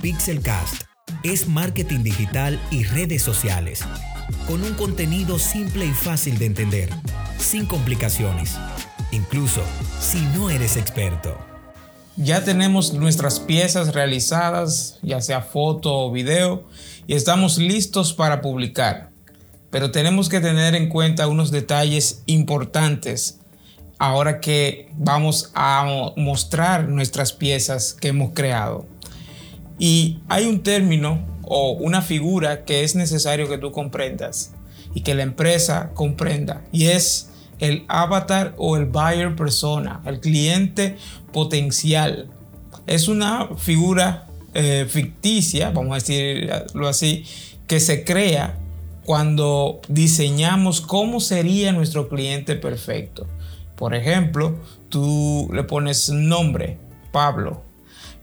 Pixelcast es marketing digital y redes sociales, con un contenido simple y fácil de entender, sin complicaciones, incluso si no eres experto. Ya tenemos nuestras piezas realizadas, ya sea foto o video, y estamos listos para publicar. Pero tenemos que tener en cuenta unos detalles importantes ahora que vamos a mostrar nuestras piezas que hemos creado. Y hay un término o una figura que es necesario que tú comprendas y que la empresa comprenda y es el avatar o el buyer persona, el cliente potencial. Es una figura eh, ficticia, vamos a decirlo así, que se crea cuando diseñamos cómo sería nuestro cliente perfecto. Por ejemplo, tú le pones nombre, Pablo.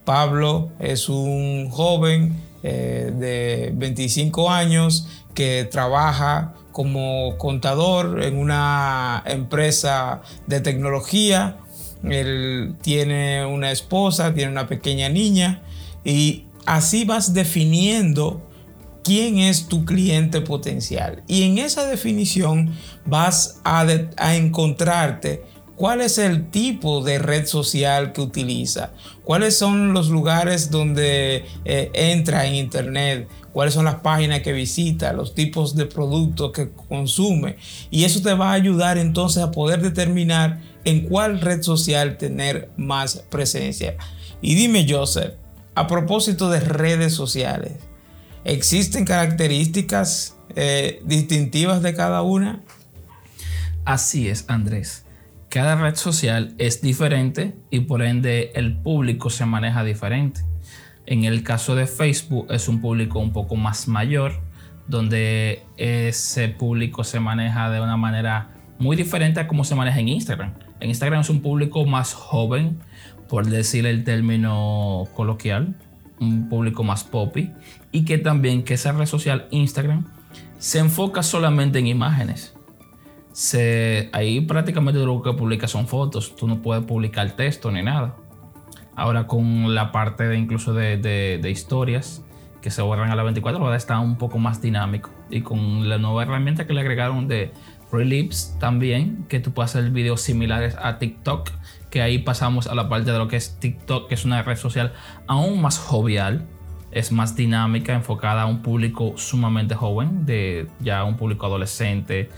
Pablo es un joven eh, de 25 años que trabaja como contador en una empresa de tecnología. Él tiene una esposa, tiene una pequeña niña y así vas definiendo quién es tu cliente potencial. Y en esa definición vas a, encontrarte cuál es el tipo de red social que utiliza, cuáles son los lugares donde eh, entra en internet, cuáles son las páginas que visita, los tipos de productos que consume. Y eso te va a ayudar entonces a poder determinar en cuál red social tener más presencia. Y dime, Joseph, a propósito de redes sociales, ¿Existen características eh, distintivas de cada una? Así es, Andrés. Cada red social es diferente y por ende el público se maneja diferente. En el caso de Facebook es un público un poco más mayor, donde ese público se maneja de una manera muy diferente a cómo se maneja en Instagram. En Instagram es un público más joven, por decir el término coloquial, un público más poppy y que también que esa red social Instagram se enfoca solamente en imágenes. Se, ahí prácticamente lo que publica son fotos, tú no puedes publicar texto ni nada. Ahora con la parte de incluso de, de, historias que se borran a las 24 horas está un poco más dinámico. Y con la nueva herramienta que le agregaron de Relips también, que tú puedes hacer videos similares a TikTok que ahí pasamos a la parte de lo que es TikTok, que es una red social aún más jovial, es más dinámica, enfocada a un público sumamente joven, de ya un público adolescente,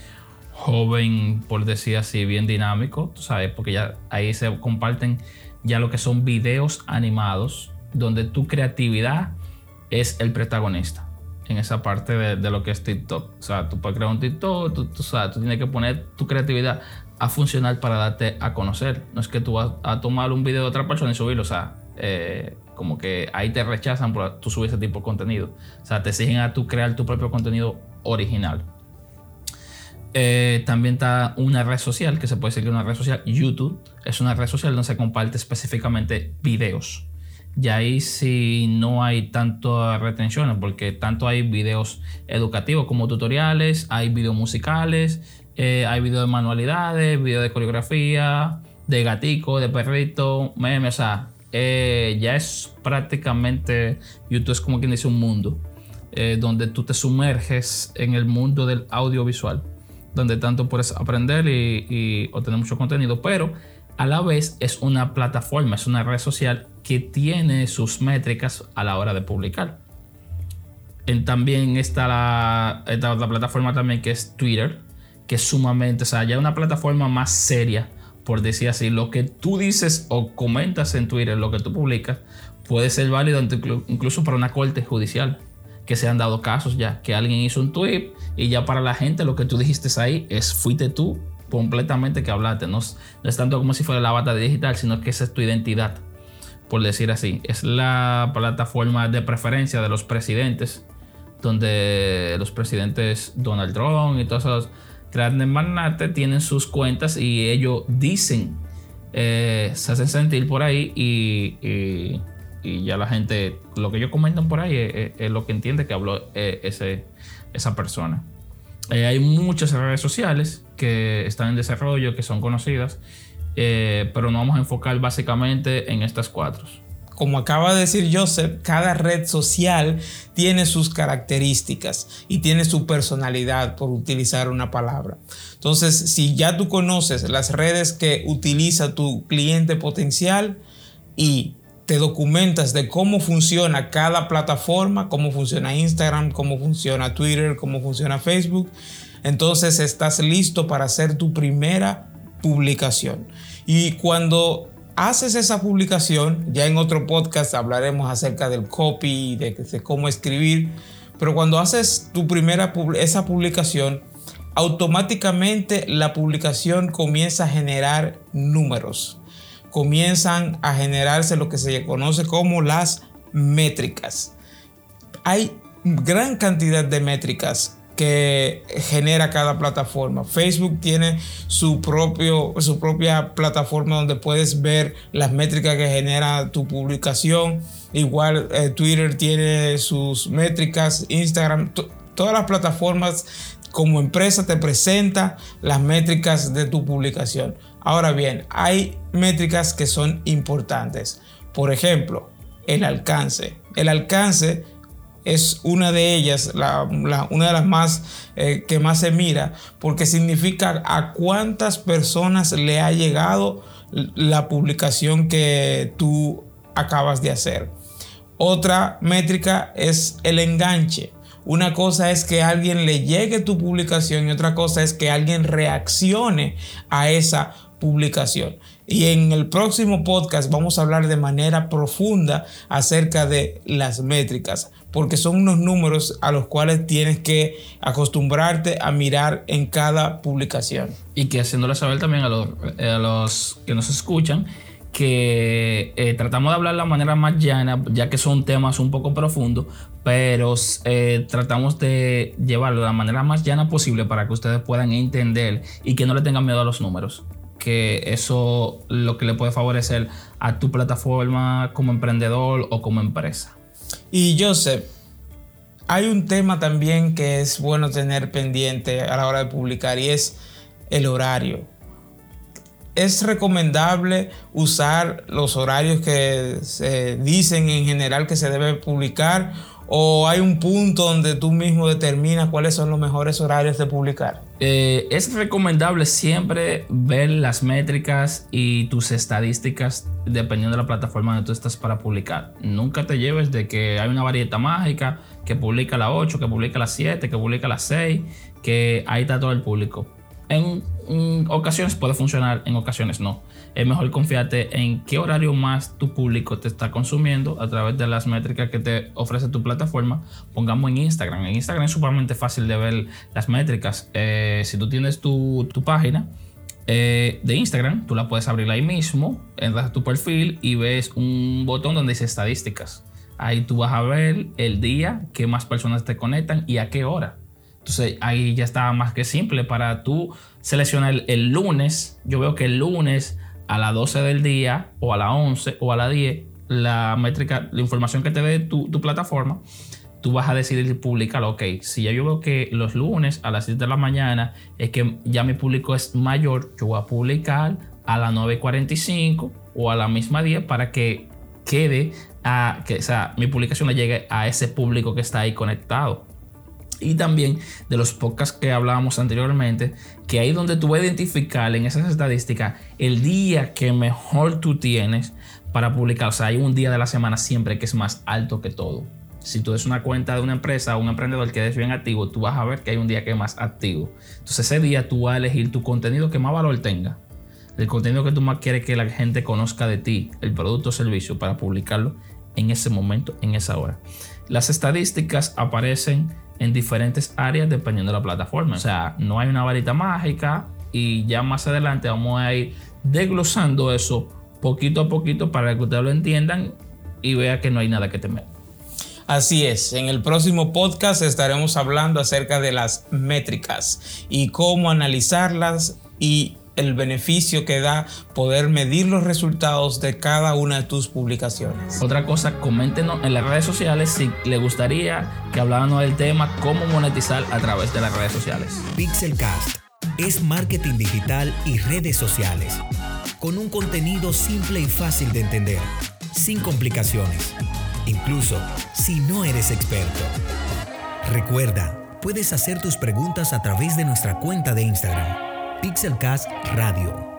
joven, por decir así, bien dinámico, sabes, porque ya ahí se comparten ya lo que son videos animados, donde tu creatividad es el protagonista en esa parte de, lo que es TikTok. O sea, tú puedes crear un TikTok, tú, tú, tú tienes que poner tu creatividad a funcionar para darte a conocer. No es que tú vas a tomar un video de otra persona y subirlo, o sea, eh, como que ahí te rechazan por tú subir ese tipo de contenido. O sea, te exigen a tú crear tu propio contenido original. Eh, también está una red social, que se puede decir que una red social, YouTube, es una red social donde se comparte específicamente videos. Y ahí sí no hay tanto retenciones, porque tanto hay videos educativos como tutoriales, hay videos musicales, eh, hay videos de manualidades, videos de coreografía, de gatico, de perrito, memes, o sea, eh, ya es prácticamente, YouTube es como quien dice un mundo, donde tú te sumerges en el mundo del audiovisual, donde tanto puedes aprender y, obtener mucho contenido, pero a la vez es una plataforma, es una red social que tiene sus métricas a la hora de publicar. también está la, está la plataforma también que es Twitter, que es sumamente, o sea, ya una plataforma más seria, por decir así, lo que tú dices o comentas en Twitter, lo que tú publicas, puede ser válido incluso para una corte judicial, que se han dado casos ya, que alguien hizo un tweet y ya para la gente lo que tú dijiste ahí es fuiste tú completamente que hablaste, no, es tanto como si fuera la bata digital, sino que esa es tu identidad, por decir así, es la plataforma de preferencia de los presidentes, donde los presidentes Donald Trump y todos esos grandes magnates tienen sus cuentas y ellos dicen, eh, se hacen sentir por ahí y, ya la gente, lo que ellos comentan por ahí es, lo que entiende que habló eh, ese, esa persona. Eh, hay muchas redes sociales que están en desarrollo, que son conocidas, pero nos vamos a enfocar básicamente en estas cuatro. como acaba de decir Joseph, cada red social tiene sus características y tiene su personalidad, por utilizar una palabra. Entonces, si ya tú conoces las redes que utiliza tu cliente potencial y te documentas de cómo funciona cada plataforma, cómo funciona Instagram, cómo funciona Twitter, cómo funciona Facebook, entonces estás listo para hacer tu primera publicación. Y cuando haces esa publicación, ya en otro podcast hablaremos acerca del copy, de, de cómo escribir, pero cuando haces tu primera esa publicación, automáticamente la publicación comienza a generar números comienzan a generarse lo que se conoce como las métricas. Hay gran cantidad de métricas que genera cada plataforma. Facebook tiene su, propio, su propia plataforma donde puedes ver las métricas que genera tu publicación. Igual eh, Twitter tiene sus métricas, Instagram, todas las plataformas como empresa te presenta las métricas de tu publicación. Ahora bien, hay métricas que son importantes. Por ejemplo, el alcance. El alcance es una de ellas, una de las más eh, que más se mira, porque significa a cuántas personas le ha llegado la publicación que tú acabas de hacer. Otra métrica es el enganche. Una cosa es que alguien le llegue tu publicación y otra cosa es que alguien reaccione a esa publicación. Y en el próximo podcast vamos a hablar de manera profunda acerca de las métricas, porque son unos números a los cuales tienes que acostumbrarte a mirar en cada publicación. Y que haciéndole saber también a los, a los que nos escuchan que eh, tratamos de hablar de la manera más llana, ya que son temas un poco profundos, pero eh, tratamos de llevarlo de la manera más llana posible para que ustedes puedan entender y que no le tengan miedo a los números que eso lo que le puede favorecer a tu plataforma como emprendedor o como empresa. Y Joseph, hay un tema también que es bueno tener pendiente a la hora de publicar y es el horario. Es recomendable usar los horarios que se dicen en general que se debe publicar ¿O hay un punto donde tú mismo determinas cuáles son los mejores horarios de publicar? Eh, es recomendable siempre ver las métricas y tus estadísticas dependiendo de la plataforma donde tú estás para publicar. Nunca te lleves de que hay una varieta mágica que publica a las 8, que publica a las 7, que publica a las 6, que ahí está todo el público. En, ocasiones puede funcionar, en ocasiones no. Es mejor confiarte en qué horario más tu público te está consumiendo a través de las métricas que te ofrece tu plataforma. Pongamos en Instagram. En Instagram es sumamente fácil de ver las métricas. Eh, si tú tienes tu, página, eh, de Instagram, tú la puedes abrir ahí mismo, entras a tu perfil y ves un botón donde dice estadísticas. Ahí tú vas a ver el día que más personas te conectan y a qué hora. Entonces ahí ya está más que simple para tú seleccionar el, lunes. Yo veo que el lunes a las 12 del día o a las 11 o a las 10, la métrica, la información que te dé tu, plataforma, tú vas a decidir publicarlo. Ok, si ya yo veo que los lunes a las 7 de la mañana es que ya mi público es mayor, yo voy a publicar a las 9.45 o a la misma 10 para que quede a que o sea, mi publicación le llegue a ese público que está ahí conectado y también de los podcasts que hablábamos anteriormente, que ahí donde tú vas a identificar en esas estadísticas el día que mejor tú tienes para publicar. O sea, hay un día de la semana siempre que es más alto que todo. Si tú eres una cuenta de una empresa o un emprendedor que es bien activo, tú vas a ver que hay un día que es más activo. Entonces ese día tú vas a elegir tu contenido que más valor tenga. El contenido que tú más quieres que la gente conozca de ti, el producto o servicio, para publicarlo en ese momento, en esa hora. Las estadísticas aparecen en diferentes áreas dependiendo de la plataforma. O sea, no hay una varita mágica y ya más adelante vamos a ir desglosando eso poquito a poquito para que ustedes lo entiendan y vean que no hay nada que temer. Así es, en el próximo podcast estaremos hablando acerca de las métricas y cómo analizarlas y el beneficio que da poder medir los resultados de cada una de tus publicaciones. Otra cosa, coméntenos en las redes sociales si le gustaría que habláramos del tema cómo monetizar a través de las redes sociales. Pixelcast es marketing digital y redes sociales con un contenido simple y fácil de entender sin complicaciones, incluso si no eres experto. Recuerda, puedes hacer tus preguntas a través de nuestra cuenta de Instagram, Pixelcast Radio.